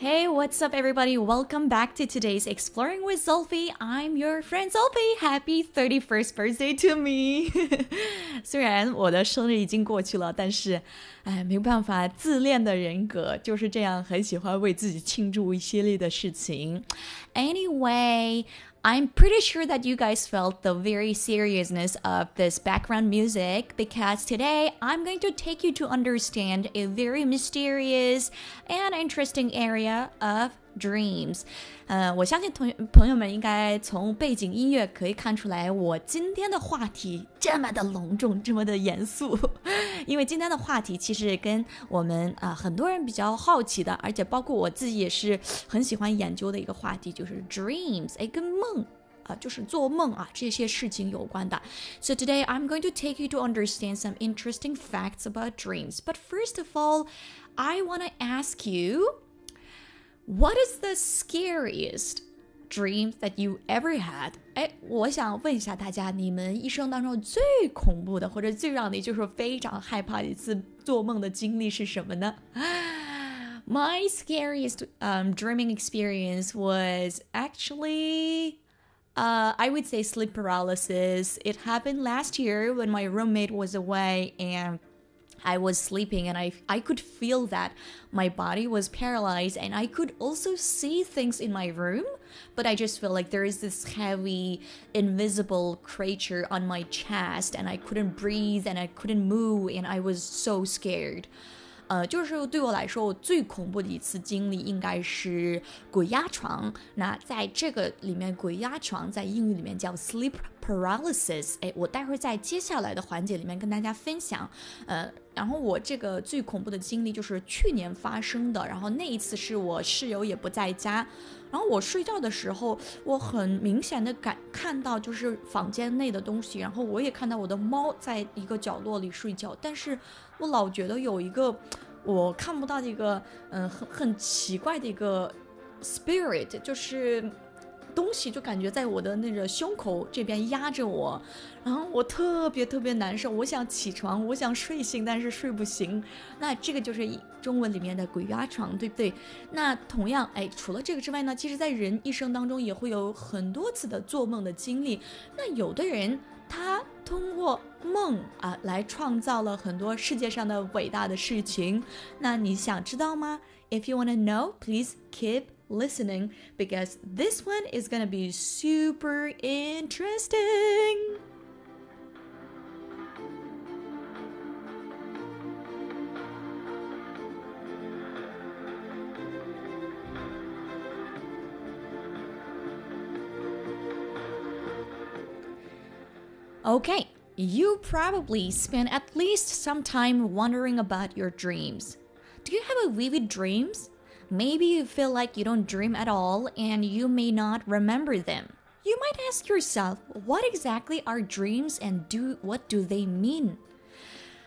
Hey, what's up, everybody? Welcome back to today's Exploring with Sophie. I'm your friend Sophie. Happy 31st birthday to me! 虽然我的生日已经过去了，但是，哎，没有办法，自恋的人格就是这样，很喜欢为自己庆祝一系列的事情。Anyway. I'm pretty sure that you guys felt the very seriousness of this background music because today I'm going to take you to understand a very mysterious and interesting area of dreams。呃，我相信同朋友们应该从背景音乐可以看出来，我今天的话题这么的隆重，这么的严肃，因为今天的话题其实跟我们啊、呃、很多人比较好奇的，而且包括我自己也是很喜欢研究的一个话题，就是 dreams，哎，跟梦。啊，就是做梦啊这些事情有关的。So today I'm going to take you to understand some interesting facts about dreams. But first of all, I want to ask you. What is the scariest dream that you ever had？哎，我想问一下大家，你们一生当中最恐怖的，或者最让你就是非常害怕的一次做梦的经历是什么呢？My scariest um, dreaming experience was actually. Uh, I would say sleep paralysis. It happened last year when my roommate was away and I was sleeping and I I could feel that my body was paralyzed and I could also see things in my room, but I just feel like there is this heavy invisible creature on my chest and I couldn't breathe and I couldn't move and I was so scared. 呃，就是对我来说，我最恐怖的一次经历应该是鬼压床。那在这个里面，鬼压床在英语里面叫 sleep paralysis。哎，我待会儿在接下来的环节里面跟大家分享。呃，然后我这个最恐怖的经历就是去年发生的。然后那一次是我室友也不在家，然后我睡觉的时候，我很明显的感看到就是房间内的东西，然后我也看到我的猫在一个角落里睡觉，但是我老觉得有一个我看不到的一个嗯很很奇怪的一个 spirit，就是东西就感觉在我的那个胸口这边压着我，然后我特别特别难受，我想起床，我想睡醒，但是睡不醒。那这个就是中文里面的鬼压床，对不对？那同样，哎，除了这个之外呢，其实在人一生当中也会有很多次的做梦的经历。那有的人他通过梦啊来创造了很多世界上的伟大的事情。那你想知道吗？If you wanna know, please keep listening because this one is gonna be super interesting. Okay, you probably spend at least some time wondering about your dreams. Do you have a vivid dreams? Maybe you feel like you don't dream at all and you may not remember them. You might ask yourself, what exactly are dreams and do what do they mean?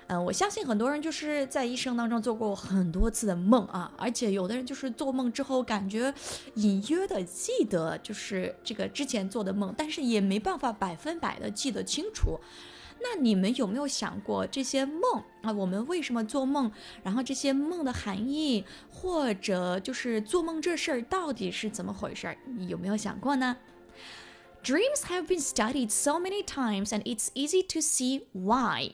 嗯，我相信很多人就是在一生当中做过很多次的梦啊，而且有的人就是做梦之后感觉隐约的记得就是这个之前做的梦，但是也没办法百分百的记得清楚。 那你们有没有想过这些梦啊？我们为什么做梦？然后这些梦的含义，或者就是做梦这事儿到底是怎么回事儿？你有没有想过呢？Dreams have been studied so many times, and it's easy to see why.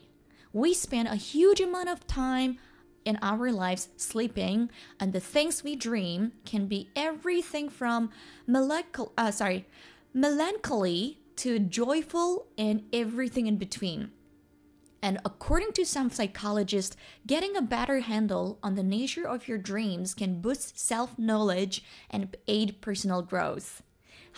We spend a huge amount of time in our lives sleeping, and the things we dream can be everything from melancholy, uh, sorry, melancholy to joyful and everything in between. And according to some psychologists, getting a better handle on the nature of your dreams can boost self knowledge and aid personal growth.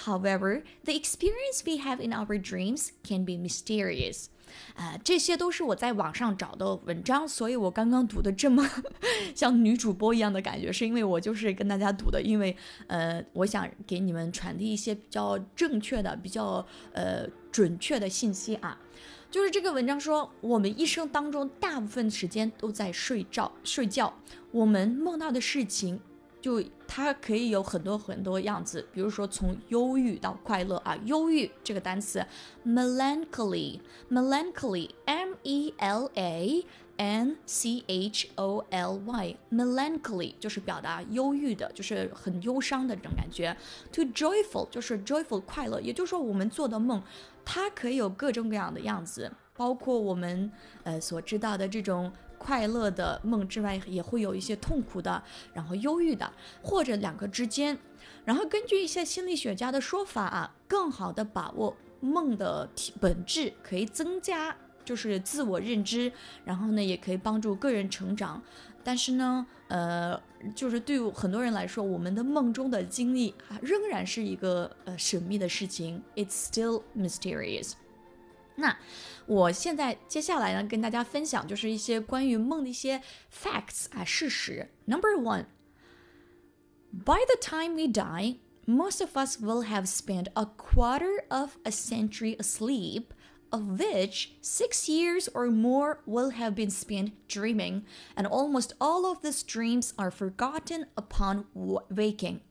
However, the experience we have in our dreams can be mysterious. 呃，这些都是我在网上找的文章，所以我刚刚读的这么 像女主播一样的感觉，是因为我就是跟大家读的，因为呃，我想给你们传递一些比较正确的、比较呃准确的信息啊。就是这个文章说，我们一生当中大部分时间都在睡觉，睡觉，我们梦到的事情。就它可以有很多很多样子，比如说从忧郁到快乐啊，忧郁这个单词，melancholy，melancholy，m e l a n c h o l y，melancholy 就是表达忧郁的，就是很忧伤的这种感觉。To joyful 就是 joyful 快乐，也就是说我们做的梦，它可以有各种各样的样子，包括我们呃所知道的这种快乐的梦之外，也会有一些痛苦的，然后忧郁的，或者两个之间。然后根据一些心理学家的说法啊，更好的把握梦的本质，可以增加。就是自我认知，然后呢，也可以帮助个人成长。但是呢，呃，就是对很多人来说，我们的梦中的经历，仍然是一个呃神秘的事情。It's still mysterious。那我现在接下来呢，跟大家分享就是一些关于梦的一些 facts 啊事实。Number one，by the time we die。Most of us will have spent a quarter of a century asleep of which six years or more will have been spent dreaming, and almost all of these dreams are forgotten upon waking.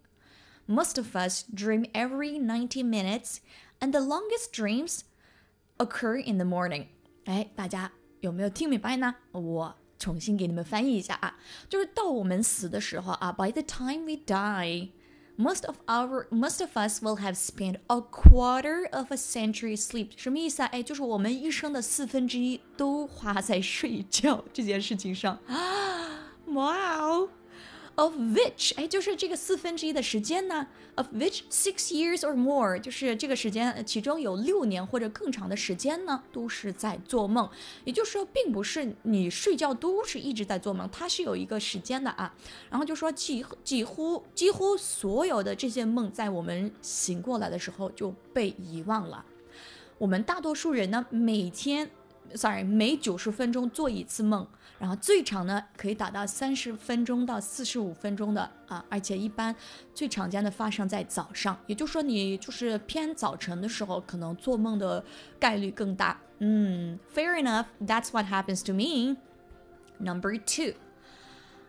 Most of us dream every 90 minutes, and the longest dreams occur in the morning. 哎，大家有没有听明白呢？我重新给你们翻译一下啊，就是到我们死的时候啊，by the time we die。most of our most of us will have spent a quarter of a century sleep，什么意思啊？哎，就是我们一生的四分之一都花在睡觉这件事情上啊！哇哦！Of which，哎，就是这个四分之一的时间呢？Of which six years or more，就是这个时间，其中有六年或者更长的时间呢，都是在做梦。也就是说，并不是你睡觉都是一直在做梦，它是有一个时间的啊。然后就说几几乎几乎所有的这些梦，在我们醒过来的时候就被遗忘了。我们大多数人呢，每天。sorry，每九十分钟做一次梦，然后最长呢可以达到三十分钟到四十五分钟的啊，而且一般最常见的发生在早上，也就是说你就是偏早晨的时候，可能做梦的概率更大。嗯，fair enough，that's what happens to me. Number two.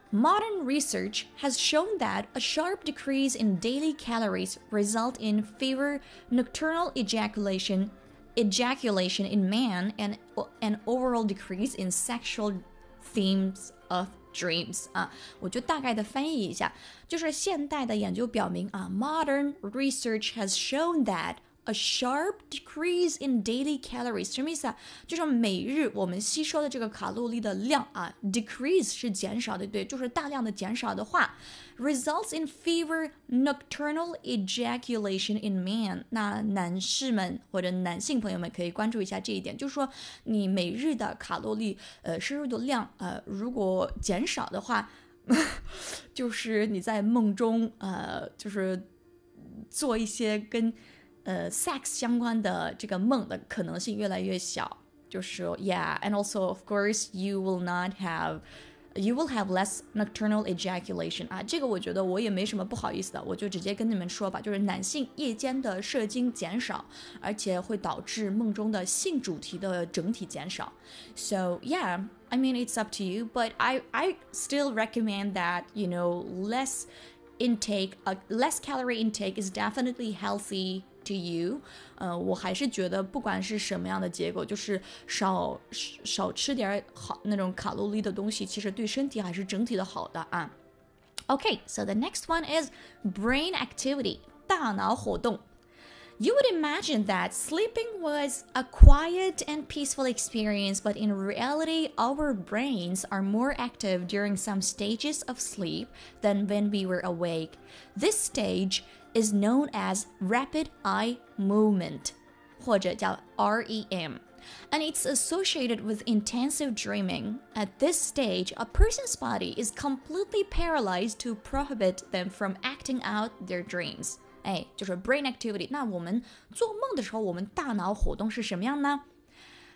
Modern research has shown that a sharp decrease in daily calories result in fewer nocturnal ejaculation ejaculation in man and an overall decrease in sexual themes of dreams 啊，我就大概的翻译一下，就是现代的研究表明啊，modern research has shown that a sharp decrease in daily calories 什么意思啊？就是每日我们吸收的这个卡路里的量啊，decrease 是减少的，对，就是大量的减少的话，results in fever nocturnal ejaculation in man。那男士们或者男性朋友们可以关注一下这一点，就是说你每日的卡路里呃摄入的量呃如果减少的话，就是你在梦中呃就是做一些跟呃，sex 相关的这个梦的可能性越来越小。就是说，yeah，and also of course you will not have。You will have less nocturnal ejaculation 啊，这个我觉得我也没什么不好意思的，我就直接跟你们说吧，就是男性夜间的射精减少，而且会导致梦中的性主题的整体减少。So yeah, I mean it's up to you, but I I still recommend that you know less intake, a less calorie intake is definitely healthy to you，呃，我还是觉得不管是什么样的结果，就是少少吃点好那种卡路里的东西，其实对身体还是整体的好的啊。Okay, so the next one is brain activity，大脑活动。 You would imagine that sleeping was a quiet and peaceful experience, but in reality, our brains are more active during some stages of sleep than when we were awake. This stage is known as rapid eye movement, 或者叫 REM and it's associated with intensive dreaming. At this stage, a person's body is completely paralyzed to prohibit them from acting out their dreams. 哎，就是 brain activity。那我们做梦的时候，我们大脑活动是什么样呢？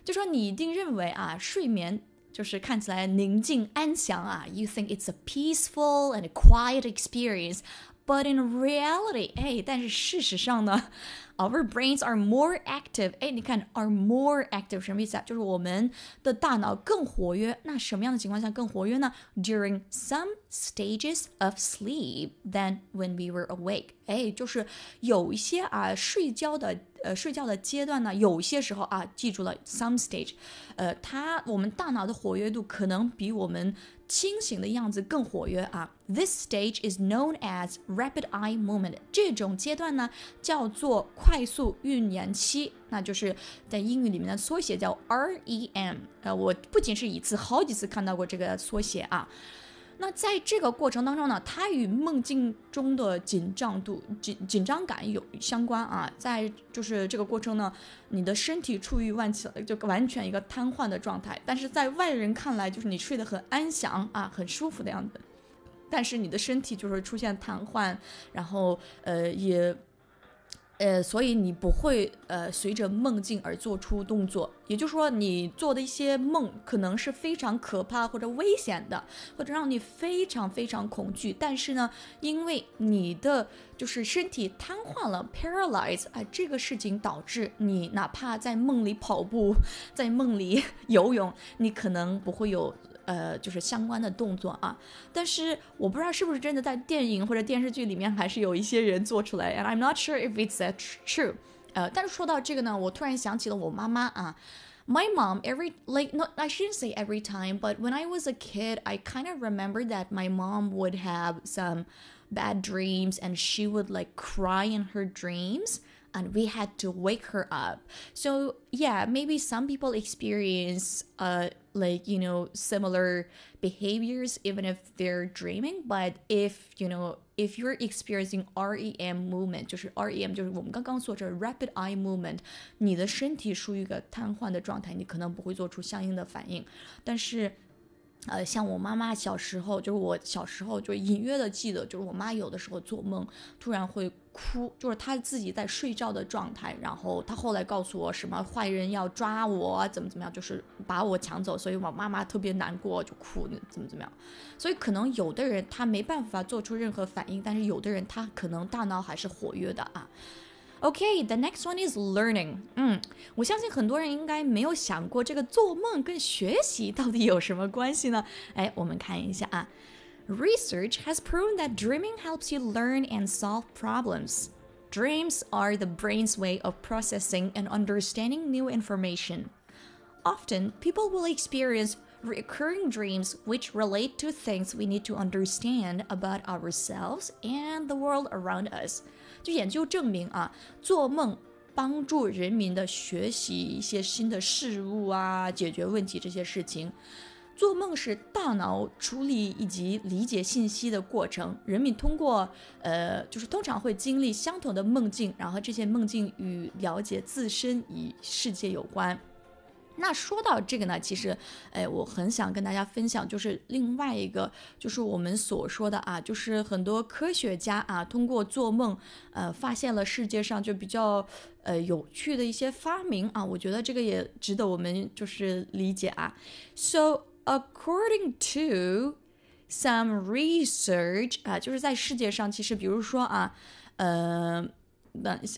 就说你一定认为啊，睡眠就是看起来宁静安详啊，you think it's a peaceful and quiet experience。But in reality，哎，但是事实上呢 our brains are more active。哎，你看，are more active 什么意思啊？就是我们的大脑更活跃。那什么样的情况下更活跃呢？During some stages of sleep than when we were awake。哎，就是有一些啊，睡觉的呃睡觉的阶段呢，有些时候啊，记住了，some stage，呃，它我们大脑的活跃度可能比我们清醒的样子更活跃啊。This stage is known as rapid eye movement。这种阶段呢，叫做快 快速运眼期，那就是在英语里面的缩写叫 REM。呃，我不仅是一次，好几次看到过这个缩写啊。那在这个过程当中呢，它与梦境中的紧张度、紧紧张感有相关啊。在就是这个过程呢，你的身体处于完全就完全一个瘫痪的状态，但是在外人看来，就是你睡得很安详啊，很舒服的样子。但是你的身体就是出现瘫痪，然后呃也。呃，所以你不会呃随着梦境而做出动作，也就是说，你做的一些梦可能是非常可怕或者危险的，或者让你非常非常恐惧。但是呢，因为你的就是身体瘫痪了，paralyze 啊，这个事情导致你哪怕在梦里跑步，在梦里 游泳，你可能不会有。呃，就是相关的动作啊，但是我不知道是不是真的在电影或者电视剧里面，还是有一些人做出来，and I'm not sure if it's that true。呃，但是说到这个呢，我突然想起了我妈妈啊。My mom, every like no, I shouldn't say every time, but when I was a kid, I kind of remember that my mom would have some bad dreams and she would like cry in her dreams and we had to wake her up. So, yeah, maybe some people experience uh like, you know, similar behaviors even if they're dreaming, but if, you know, if you're experiencing REM movement，就是 REM 就是我们刚刚说这 rapid eye movement，你的身体属于一个瘫痪的状态，你可能不会做出相应的反应，但是。呃，像我妈妈小时候，就是我小时候就隐约的记得，就是我妈有的时候做梦突然会 哭，就是他自己在睡觉的状态，然后他后来告诉我什么坏人要抓我，怎么怎么样，就是把我抢走，所以我妈妈特别难过，就哭，怎么怎么样。所以可能有的人他没办法做出任何反应，但是有的人他可能大脑还是活跃的啊。OK，the next one is learning. 嗯，我相信很多人应该没有想过这个做梦跟学习到底有什么关系呢？哎，我们看一下啊。Research has proven that dreaming helps you learn and solve problems. Dreams are the brain's way of processing and understanding new information. Often, people will experience recurring dreams which relate to things we need to understand about ourselves and the world around us. 就研究证明啊，做梦帮助人民的学习一些新的事物啊，解决问题这些事情。 做梦是大脑处理以及理解信息的过程。人民通过呃，就是通常会经历相同的梦境，然后这些梦境与了解自身与世界有关。那说到这个呢，其实，哎，我很想跟大家分享，就是另外一个，就是我们所说的啊，就是很多科学家啊，通过做梦，呃，发现了世界上就比较呃有趣的一些发明啊，我觉得这个也值得我们就是理解啊。So according to some research 啊，就是在世界上，其实比如说啊，呃。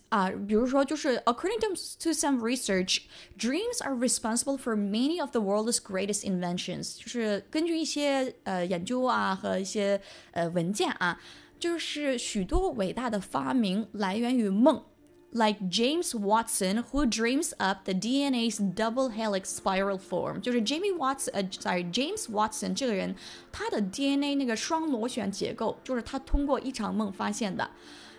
啊，比如说，就是 according to to some research, dreams are responsible for many of the world's greatest inventions。就是根据一些呃研究啊和一些呃文件啊，就是许多伟大的发明来源于梦。 Like James Watson, who dreams up the DNA's double helix spiral form，就是 Jamie Watson，呃，sorry James Watson 这个人，他的 DNA 那个双螺旋结构，就是他通过一场梦发现的。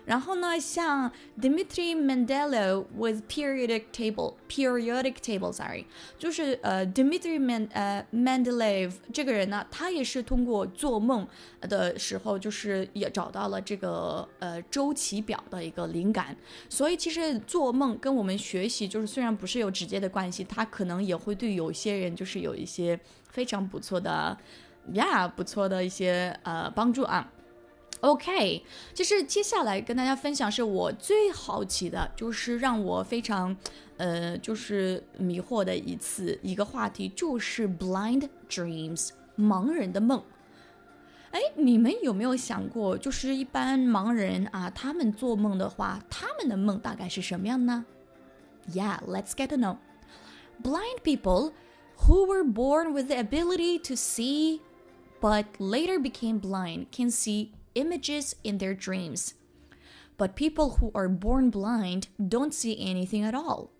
然后呢，像 Dmitry Mendeleev with periodic table periodic table sorry，就是呃 Dmitry Men 呃 Mendeleev 这个人呢，他也是通过做梦的时候，就是也找到了这个呃周期表的一个灵感。所以其实做梦跟我们学习就是虽然不是有直接的关系，它可能也会对有些人就是有一些非常不错的呀不错的一些呃帮助啊。OK，其实接下来跟大家分享是我最好奇的，就是让我非常，呃，就是迷惑的一次一个话题，就是 blind dreams，盲人的梦。 哎，你们有没有想过，就是一般盲人啊，他们做梦的话，他们的梦大概是什么样呢？Yeah, let's get to know. Blind people who were born with the ability to see but later became blind can see images in their dreams. But people who are born blind don't see anything at all.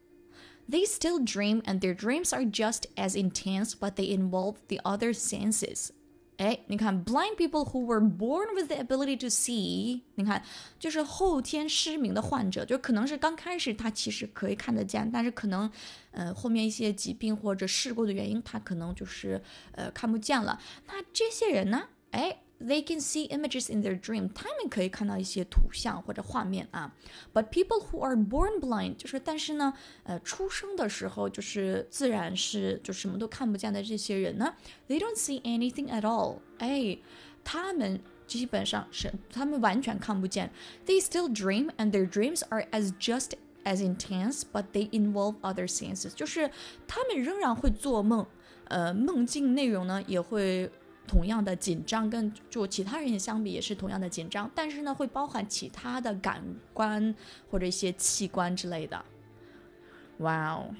They still dream, and their dreams are just as intense, but they involve the other senses. 哎，你看，blind people who were born with the ability to see，你看，就是后天失明的患者，就可能是刚开始他其实可以看得见，但是可能，呃，后面一些疾病或者事故的原因，他可能就是呃看不见了。那这些人呢？哎。 they can see images in their dream，他们可以看到一些图像或者画面啊。But people who are born blind，就是但是呢，呃，出生的时候就是自然是就什么都看不见的这些人呢，they don't see anything at all。哎，他们基本上是他们完全看不见。They still dream and their dreams are as just as intense, but they involve other senses。就是他们仍然会做梦，呃，梦境内容呢也会。 同样的紧张，跟就其他人相比也是同样的紧张，但是呢，会包含其他的感官或者一些器官之类的。Wow.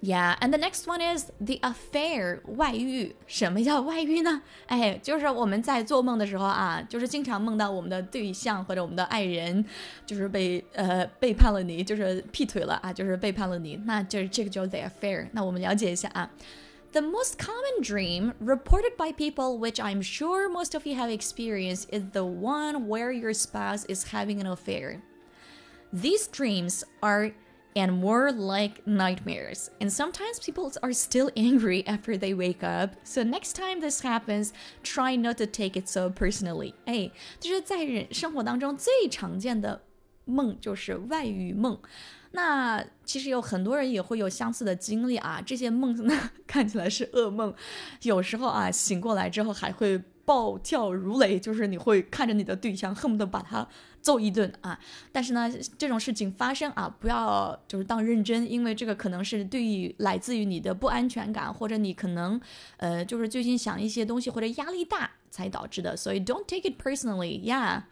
Yeah, and the next one is the affair 外遇。什么叫外遇呢？哎，就是我们在做梦的时候啊，就是经常梦到我们的对象或者我们的爱人，就是被呃背叛了你，就是劈腿了啊，就是背叛了你，那就是这个叫 the affair。那我们了解一下啊。The most common dream reported by people, which I'm sure most of you have experienced, is the one where your spouse is having an affair. These dreams are and more like nightmares. And sometimes people are still angry after they wake up. So next time this happens, try not to take it so personally. 哎，就是在人生活当中最常见的梦就是外遇梦。 那其实有很多人也会有相似的经历啊，这些梦呢 看起来是噩梦，有时候啊醒过来之后还会暴跳如雷，就是你会看着你的对象恨不得把他揍一顿啊。但是呢，这种事情发生啊，不要就是当认真，因为这个可能是对于来自于你的不安全感，或者你可能呃就是最近想一些东西或者压力大才导致的，所以 don't take it personally. Yeah,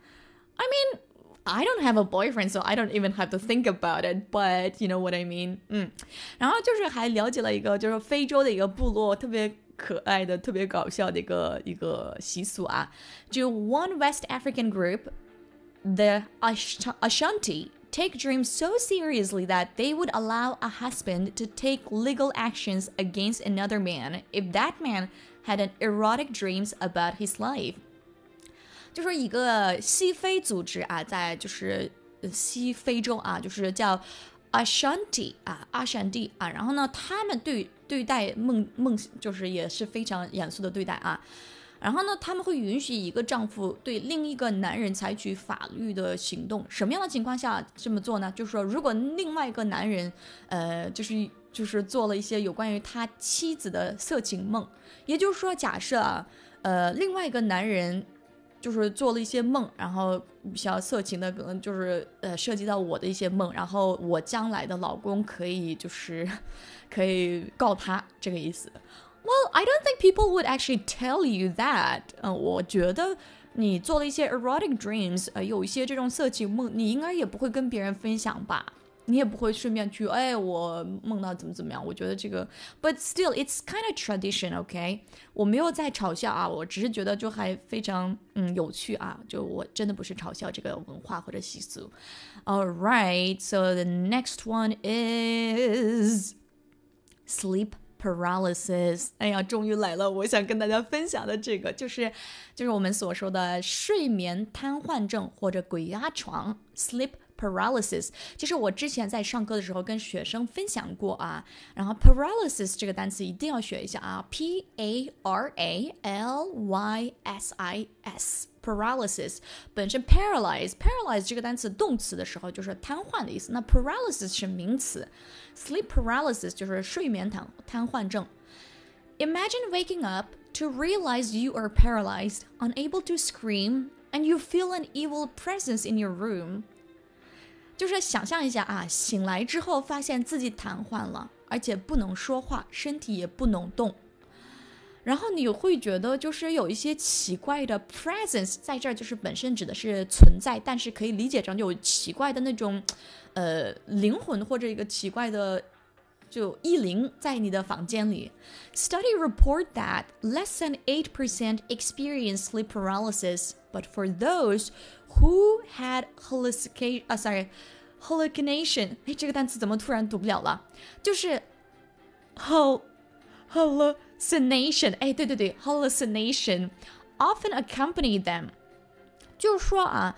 I mean. I don't have a boyfriend, so I don't even have to think about it. But you know what I mean? 嗯，然后就是还了解了一个，就是非洲的一个部落，特别可爱的、特别搞笑的一个一个习俗啊。就 one West African group, the Ashanti, take dreams so seriously that they would allow a husband to take legal actions against another man if that man had an erotic dreams about his life. 就说一个西非组织啊，在就是西非洲啊，就是叫阿山蒂啊，阿山蒂啊，然后呢，他们对对待梦梦就是也是非常严肃的对待啊，然后呢，他们会允许一个丈夫对另一个男人采取法律的行动，什么样的情况下这么做呢？就是说，如果另外一个男人，呃，就是就是做了一些有关于他妻子的色情梦，也就是说，假设啊，呃，另外一个男人。就是做了一些梦，然后比较色情的，可能就是呃涉及到我的一些梦，然后我将来的老公可以就是可以告他这个意思。Well, I don't think people would actually tell you that。嗯，我觉得你做了一些 erotic dreams，呃，有一些这种色情梦，你应该也不会跟别人分享吧。你也不会顺便去，哎，我梦到怎么怎么样？我觉得这个，but still it's kind of tradition，OK？我没有在嘲笑啊，我只是觉得就还非常嗯有趣啊，就我真的不是嘲笑这个文化或者习俗。All right，so the next one is sleep paralysis。哎呀，终于来了！我想跟大家分享的这个就是就是我们所说的睡眠瘫痪症或者鬼压床 sleep。 paralysis，其实我之前在上课的时候跟学生分享过啊，然后 paralysis 这个单词一定要学一下啊，p a r a l y s i s。paralysis 本身 paralyze paralyze 这个单词动词的时候就是瘫痪的意思，那 paralysis 是名词，sleep paralysis 就是睡眠瘫瘫痪症。Imagine waking up to realize you are paralyzed, unable to scream, and you feel an evil presence in your room. 就是想象一下啊，醒来之后发现自己瘫痪了，而且不能说话，身体也不能动。然后你会觉得就是有一些奇怪的 presence 在这儿，就是本身指的是存在，但是可以理解成有奇怪的那种，呃，灵魂或者一个奇怪的就意灵在你的房间里。Study report that less than eight percent experience sleep paralysis, but for those who had hallucination 啊，sorry hallucination，哎，这个单词怎么突然读不了了？就是 hal hal hallucination，哎，对对对，hallucination often accompany them，就是说啊，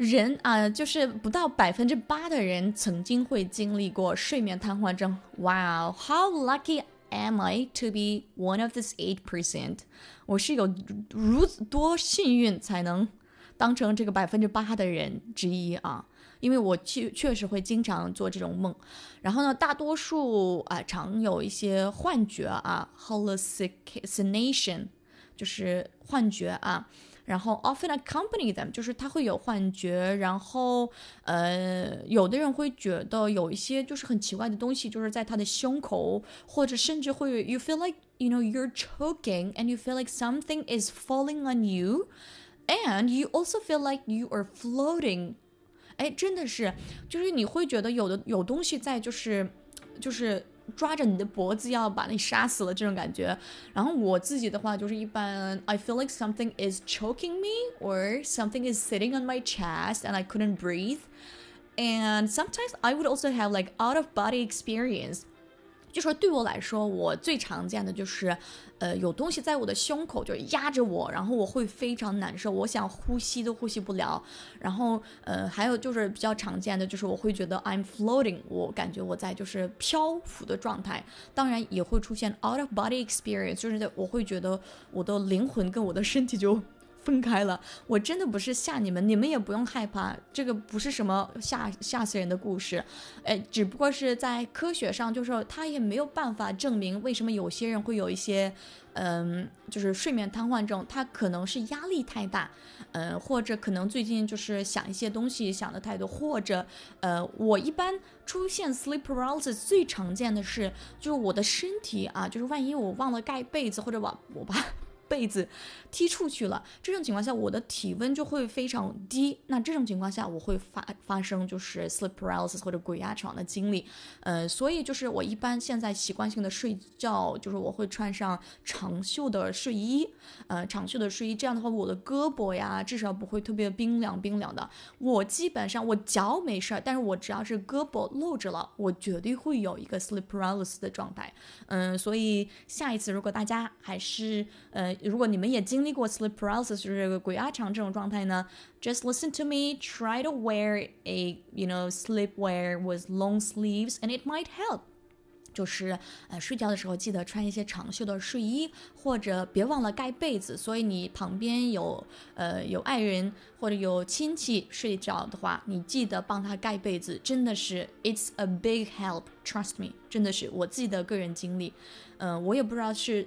人啊，就是不到百分之八的人曾经会经历过睡眠瘫痪症。Wow, how lucky am I to be one of this eight percent？我是有如此多幸运才能当成这个百分之八的人之一啊。因为我确确实会经常做这种梦，然后呢，大多数啊常有一些幻觉啊，hallucination，就是幻觉啊，然后 often accompany them，就是他会有幻觉，然后呃，有的人会觉得有一些就是很奇怪的东西，就是在他的胸口，或者甚至会 you feel like you know you're choking and you feel like something is falling on you，and you also feel like you are floating。哎，真的是，就是你会觉得有的有东西在，就是就是 抓着你的脖子要把你杀死了这种感觉。然后我自己的话就是一般，I feel like something is choking me or something is sitting on my chest and I couldn't breathe. And sometimes I would also have like out of body experience. 就说对我来说，我最常见的就是，呃，有东西在我的胸口就压着我，然后我会非常难受，我想呼吸都呼吸不了。然后，呃，还有就是比较常见的就是我会觉得 I'm floating，我感觉我在就是漂浮的状态。当然也会出现 out of body experience，就是我会觉得我的灵魂跟我的身体就。分开了，我真的不是吓你们，你们也不用害怕，这个不是什么吓吓死人的故事，哎，只不过是在科学上，就是他也没有办法证明为什么有些人会有一些，嗯，就是睡眠瘫痪症，他可能是压力太大，嗯，或者可能最近就是想一些东西想的太多，或者，呃，我一般出现 sleep paralysis 最常见的是，就是我的身体啊，就是万一我忘了盖被子，或者我我把。被子踢出去了，这种情况下我的体温就会非常低。那这种情况下我会发发生就是 sleep paralysis 或者鬼压床的经历。呃，所以就是我一般现在习惯性的睡觉，就是我会穿上长袖的睡衣，呃，长袖的睡衣，这样的话我的胳膊呀至少不会特别冰凉冰凉的。我基本上我脚没事儿，但是我只要是胳膊露着了，我绝对会有一个 sleep paralysis 的状态。嗯，所以下一次如果大家还是呃。如果你们也经历过 sleep paralysis，就是鬼压床这种状态呢，just listen to me. Try to wear a you know sleepwear with long sleeves, and it might help. 就是呃睡觉的时候记得穿一些长袖的睡衣，或者别忘了盖被子。所以你旁边有呃有爱人或者有亲戚睡觉的话，你记得帮他盖被子，真的是 it's a big help. Trust me，真的是我自己的个人经历。嗯、呃，我也不知道是。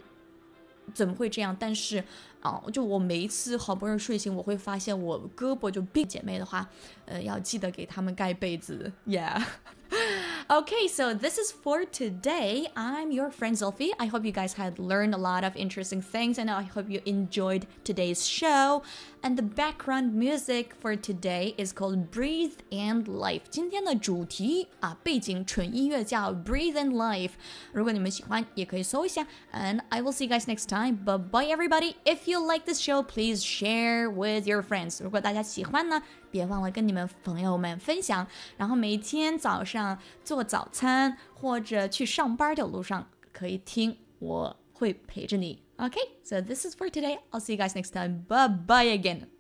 怎么会这样？但是啊，就我每一次好不容易睡醒，我会发现我胳膊就病。姐妹的话，呃，要记得给他们盖被子。Yeah. Okay, so this is for today. I'm your friend Zolfi. I hope you guys had learned a lot of interesting things and I hope you enjoyed today's show. And the background music for today is called Breathe and Life. 今天的主题啊，背景纯音乐叫 Breathe and Life。如果你们喜欢，也可以搜一下。And I will see you guys next time. Bye bye, everybody. If you like this show, please share with your friends. 如果大家喜欢呢？ 别忘了跟你们朋友们分享，然后每天早上做早餐或者去上班的路上可以听，我会陪着你。Okay, so this is for today. I'll see you guys next time. Bye bye again.